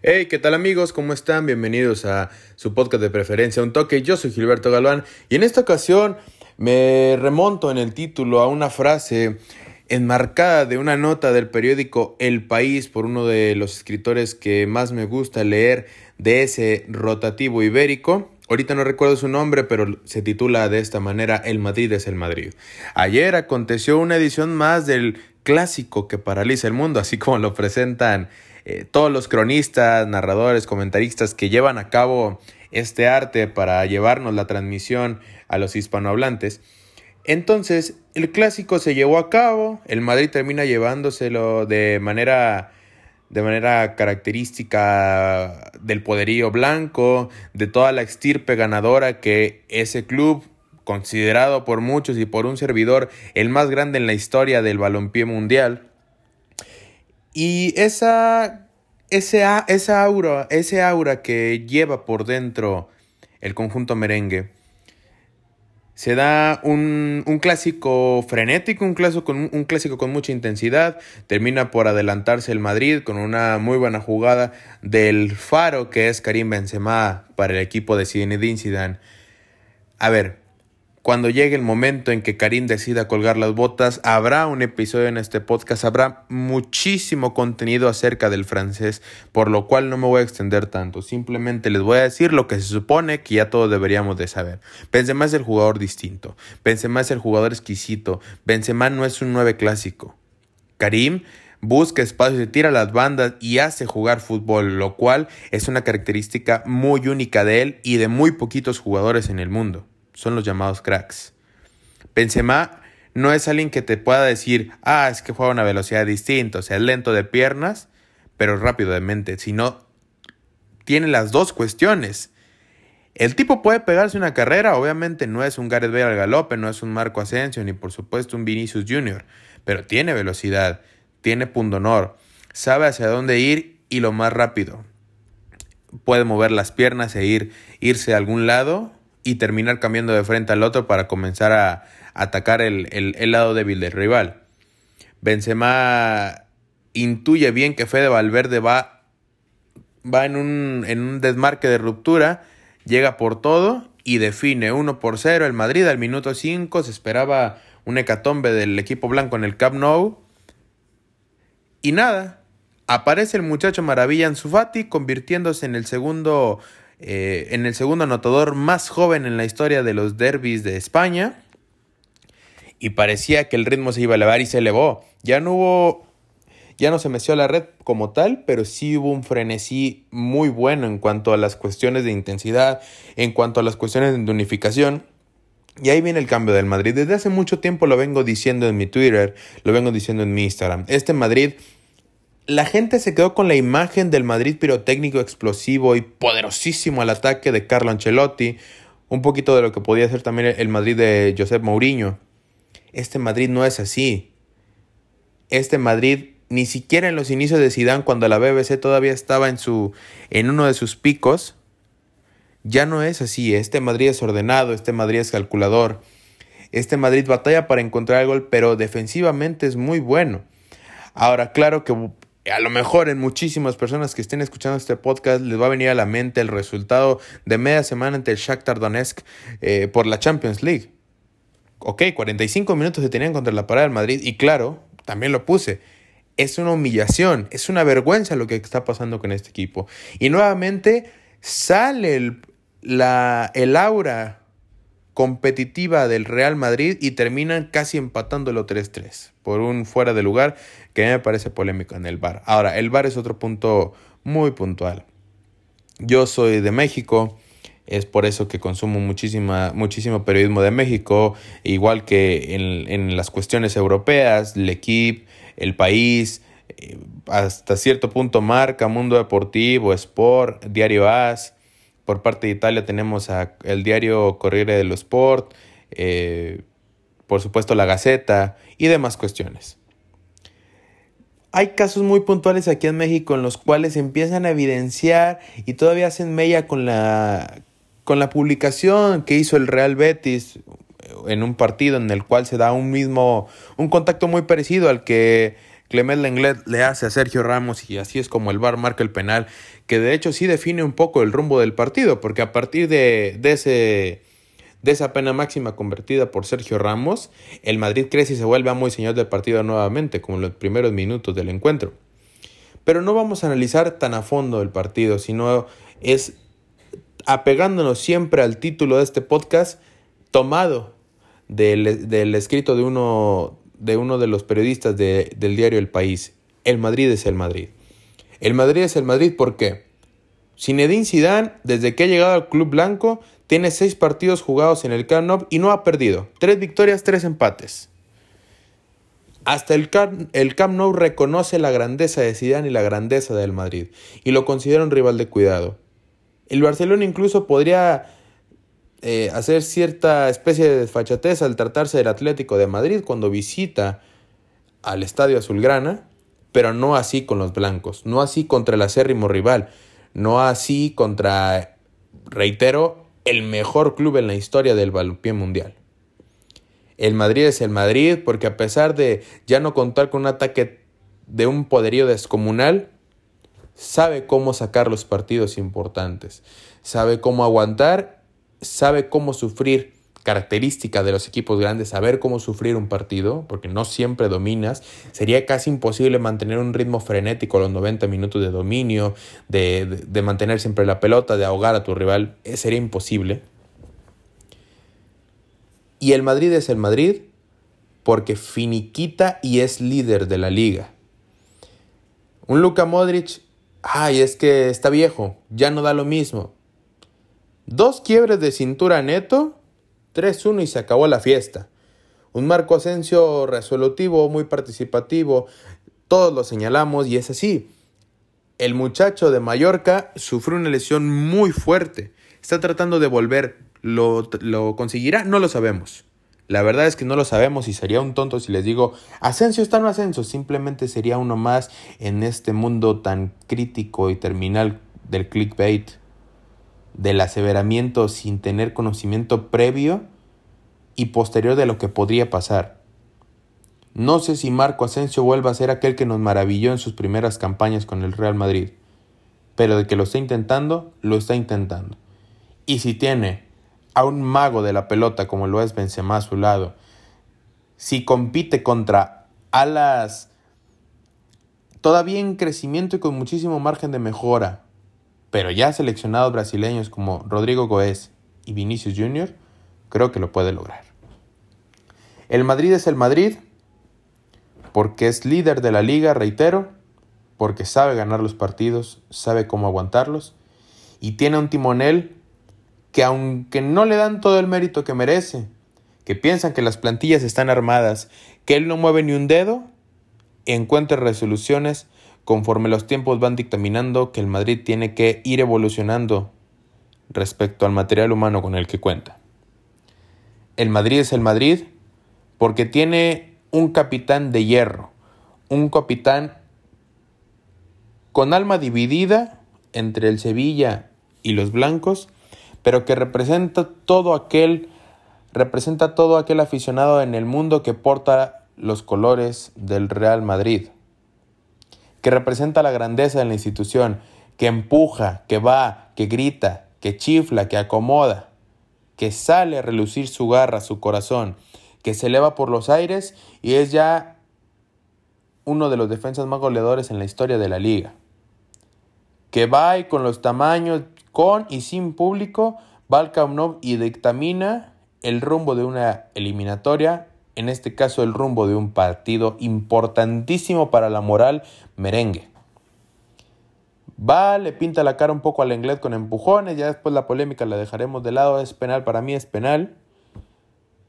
Hey, ¿qué tal amigos? ¿Cómo están? Bienvenidos a su podcast de preferencia, Un Toque. Yo soy Gilberto Galván y en esta ocasión me remonto en el título a una frase enmarcada de una nota del periódico El País por uno de los escritores que más me gusta leer de ese rotativo ibérico. Ahorita no recuerdo su nombre, pero se titula de esta manera El Madrid es el Madrid. Ayer aconteció una edición más del clásico que paraliza el mundo, así como lo presentan eh, todos los cronistas, narradores, comentaristas que llevan a cabo este arte para llevarnos la transmisión a los hispanohablantes. Entonces, el clásico se llevó a cabo, el Madrid termina llevándoselo de manera de manera característica del poderío blanco, de toda la estirpe ganadora que ese club, considerado por muchos y por un servidor el más grande en la historia del balompié mundial, y esa, esa aura, ese aura que lleva por dentro el conjunto merengue, se da un, un, clásico frenético, un clásico, con, un clásico con mucha intensidad. Termina por adelantarse el Madrid con una muy buena jugada del faro que es Karim Benzema para el equipo de Zinedine Zidane. A ver, cuando llegue el momento en que Karim decida colgar las botas, habrá un episodio en este podcast, habrá muchísimo contenido acerca del francés, por lo cual no me voy a extender tanto. Simplemente les voy a decir lo que se supone que ya todos deberíamos de saber. Benzema es el jugador distinto, Benzema es el jugador exquisito, Benzema no es un 9 clásico. Karim busca espacios y tira las bandas y hace jugar fútbol, lo cual es una característica muy única de él y de muy poquitos jugadores en el mundo son los llamados cracks. Benzema no es alguien que te pueda decir, ah, es que juega a una velocidad distinta, o sea, es lento de piernas, pero rápido de mente, sino tiene las dos cuestiones. El tipo puede pegarse una carrera, obviamente no es un Gareth Bale al galope, no es un Marco Asensio, ni por supuesto un Vinicius Jr., pero tiene velocidad, tiene pundonor, sabe hacia dónde ir y lo más rápido. Puede mover las piernas e ir, irse a algún lado y terminar cambiando de frente al otro para comenzar a atacar el, lado débil del rival. Benzema intuye bien que Fede Valverde va, va en, un, en un desmarque de ruptura, llega por todo y define 1 por 0 el Madrid al minuto 5, se esperaba un hecatombe del equipo blanco en el Camp Nou y nada, aparece el muchacho maravilla en Fati convirtiéndose en el segundo eh, en el segundo anotador más joven en la historia de los derbis de España. Y parecía que el ritmo se iba a elevar y se elevó. Ya no hubo. Ya no se meció la red como tal, pero sí hubo un frenesí muy bueno en cuanto a las cuestiones de intensidad, en cuanto a las cuestiones de unificación. Y ahí viene el cambio del Madrid. Desde hace mucho tiempo lo vengo diciendo en mi Twitter, lo vengo diciendo en mi Instagram. Este Madrid la gente se quedó con la imagen del Madrid pirotécnico explosivo y poderosísimo al ataque de Carlo Ancelotti, un poquito de lo que podía ser también el Madrid de Josep Mourinho. Este Madrid no es así. Este Madrid ni siquiera en los inicios de Zidane cuando la BBC todavía estaba en su en uno de sus picos, ya no es así. Este Madrid es ordenado, este Madrid es calculador. Este Madrid batalla para encontrar el gol, pero defensivamente es muy bueno. Ahora, claro que a lo mejor en muchísimas personas que estén escuchando este podcast les va a venir a la mente el resultado de media semana ante el Shakhtar Donetsk eh, por la Champions League. Ok, 45 minutos se tenían contra la parada del Madrid y claro, también lo puse. Es una humillación, es una vergüenza lo que está pasando con este equipo. Y nuevamente sale el, la, el aura competitiva del Real Madrid y terminan casi empatándolo 3-3 por un fuera de lugar que me parece polémico en el bar. Ahora, el bar es otro punto muy puntual. Yo soy de México, es por eso que consumo muchísima, muchísimo periodismo de México, igual que en, en las cuestiones europeas, el equipo, el país, eh, hasta cierto punto marca, Mundo Deportivo, Sport, Diario As, por parte de Italia tenemos a el diario Corriere dello Sport, eh, por supuesto la Gaceta y demás cuestiones. Hay casos muy puntuales aquí en México en los cuales empiezan a evidenciar y todavía hacen mella con la, con la publicación que hizo el Real Betis en un partido en el cual se da un mismo, un contacto muy parecido al que Clement Lenglet le hace a Sergio Ramos y así es como el VAR marca el penal, que de hecho sí define un poco el rumbo del partido, porque a partir de, ese, de esa pena máxima convertida por Sergio Ramos, el Madrid crece y se vuelve amo y señor del partido nuevamente, como en los primeros minutos del encuentro. Pero no vamos a analizar tan a fondo el partido, sino es apegándonos siempre al título de este podcast tomado del, del escrito de uno de uno de los periodistas del diario El País. El Madrid es el Madrid. El Madrid es el Madrid ¿por qué? Zinedine Zidane, desde que ha llegado al club blanco, tiene seis partidos jugados en el Camp Nou y no ha perdido. Tres victorias, tres empates. Hasta el, Camp, el Camp Nou reconoce la grandeza de Zidane y la grandeza del Madrid y lo considera un rival de cuidado. El Barcelona incluso podría eh, hacer cierta especie de desfachatez al tratarse del Atlético de Madrid cuando visita al Estadio Azulgrana, pero no así con los blancos, no así contra el acérrimo rival, no así contra, reitero, el mejor club en la historia del balompié mundial. El Madrid es el Madrid porque a pesar de ya no contar con un ataque de un poderío descomunal, sabe cómo sacar los partidos importantes, sabe cómo aguantar sabe cómo sufrir, característica de los equipos grandes, saber cómo sufrir un partido, porque no siempre dominas. Sería casi imposible mantener un ritmo frenético los 90 minutos de dominio, de, de mantener siempre la pelota, de ahogar a tu rival. Eh, sería imposible. Y el Madrid es el Madrid porque finiquita y es líder de la liga. Un Luka Modric, ay, es que está viejo, ya no da lo mismo. Dos quiebres de cintura neto, 3-1 y se acabó la fiesta. Un Marco Asensio resolutivo, muy participativo, todos lo señalamos y es así. El muchacho de Mallorca sufrió una lesión muy fuerte. Está tratando de volver. ¿Lo, ¿Lo, conseguirá? No lo sabemos. La verdad es que no lo sabemos y sería un tonto si les digo, Asensio está en ascenso. Simplemente sería uno más en este mundo tan crítico y terminal del clickbait del aseveramiento sin tener conocimiento previo y posterior de lo que podría pasar. No sé si Marco Asensio vuelva a ser aquel que nos maravilló en sus primeras campañas con el Real Madrid, pero de que lo está intentando, lo está intentando. Y si tiene a un mago de la pelota como lo es Benzema a su lado, si compite contra alas todavía en crecimiento y con muchísimo margen de mejora, pero ya seleccionados brasileños como Rodrigo Goes y Vinicius Jr., creo que lo puede lograr. El Madrid es el Madrid porque es líder de la liga, reitero, porque sabe ganar los partidos, sabe cómo aguantarlos y tiene un timonel que aunque no le dan todo el mérito que merece, que piensan que las plantillas están armadas, que él no mueve ni un dedo, encuentra resoluciones conforme los tiempos van dictaminando que el Madrid tiene que ir evolucionando respecto al material humano con el que cuenta. El Madrid es el Madrid porque tiene un capitán de hierro, un capitán con alma dividida entre el Sevilla y los blancos, pero que representa todo aquel representa todo aquel aficionado en el mundo que porta los colores del Real Madrid que representa la grandeza de la institución, que empuja, que va, que grita, que chifla, que acomoda, que sale a relucir su garra, su corazón, que se eleva por los aires y es ya uno de los defensas más goleadores en la historia de la liga. Que va y con los tamaños, con y sin público, va al Camp y dictamina el rumbo de una eliminatoria en este caso el rumbo de un partido importantísimo para la moral merengue. Va, le pinta la cara un poco al inglés con empujones, ya después la polémica la dejaremos de lado, es penal, para mí es penal.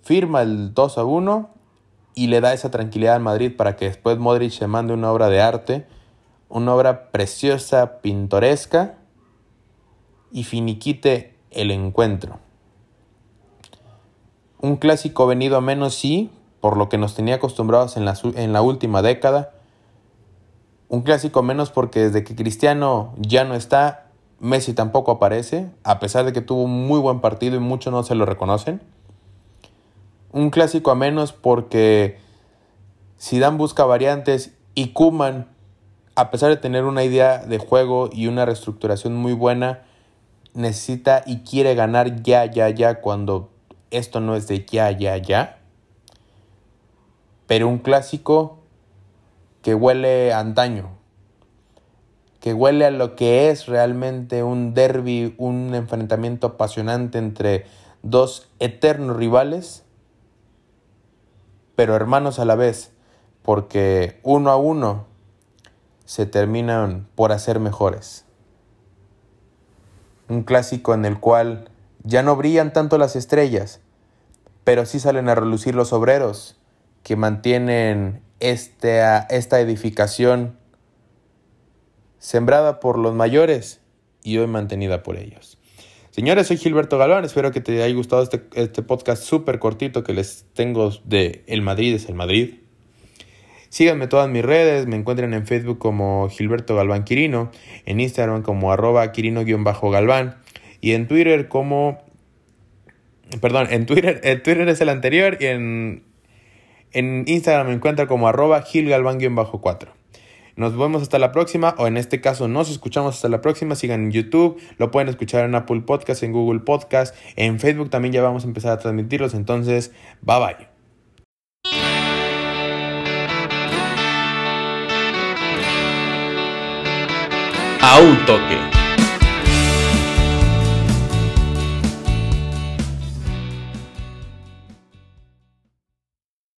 Firma el 2 a 1 y le da esa tranquilidad al Madrid para que después Modric se mande una obra de arte, una obra preciosa, pintoresca y finiquite el encuentro. Un clásico venido a menos, sí, por lo que nos tenía acostumbrados en la, en la última década. Un clásico menos porque desde que Cristiano ya no está, Messi tampoco aparece, a pesar de que tuvo un muy buen partido y muchos no se lo reconocen. Un clásico a menos porque Zidane busca variantes Y Kuman, a pesar de tener una idea de juego y una reestructuración muy buena, necesita y quiere ganar ya, ya, ya, cuando esto no es de ya, ya, ya. Pero un clásico que huele a antaño, que huele a lo que es realmente un derby, un enfrentamiento apasionante entre dos eternos rivales, pero hermanos a la vez, porque uno a uno se terminan por hacer mejores. Un clásico en el cual ya no brillan tanto las estrellas, pero sí salen a relucir los obreros que mantienen esta, esta edificación sembrada por los mayores y hoy mantenida por ellos. Señores, soy Gilberto Galván, espero que te haya gustado este, este podcast súper cortito que les tengo de El Madrid es el Madrid. Síganme todas mis redes, me encuentran en Facebook como Gilberto Galván Quirino, en Instagram como arroba Quirino-Galván y en Twitter como... Perdón, en Twitter, en Twitter es el anterior y en en Instagram me encuentra como arroba gilgalván-4. Nos vemos hasta la próxima, o en este caso nos escuchamos hasta la próxima. Sigan en YouTube, lo pueden escuchar en Apple Podcast, en Google Podcast, en Facebook también ya vamos a empezar a transmitirlos. Entonces, bye bye. A un toque.